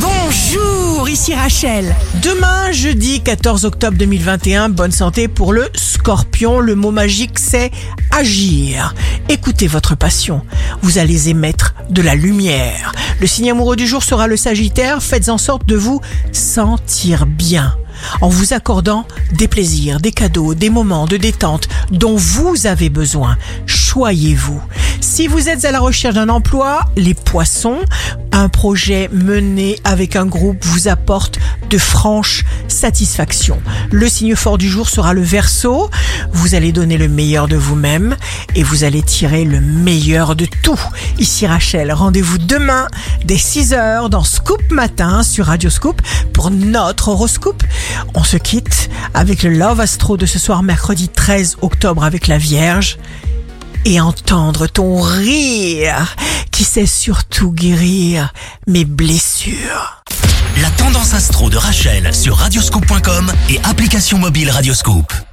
Bonjour, ici Rachel. Demain, jeudi 14 octobre 2021, bonne santé pour le scorpion. Le mot magique, c'est agir. Écoutez votre passion. Vous allez émettre de la lumière. Le signe amoureux du jour sera le sagittaire. Faites en sorte de vous sentir bien en vous accordant des plaisirs, des cadeaux, des moments de détente dont vous avez besoin. Choyez-vous. Si vous êtes à la recherche d'un emploi, les poissons, un projet mené avec un groupe vous apporte de franches satisfactions. Le signe fort du jour sera le verso. Vous allez donner le meilleur de vous-même et vous allez tirer le meilleur de tout. Ici Rachel, rendez-vous demain dès 6h dans Scoop Matin sur Radio Scoop pour notre horoscope. On se quitte avec le Love Astro de ce soir mercredi 13 octobre avec la Vierge et entendre ton rire qui sait surtout guérir mes blessures. La tendance astro de Rachel sur radioscope.com et application mobile Radioscope.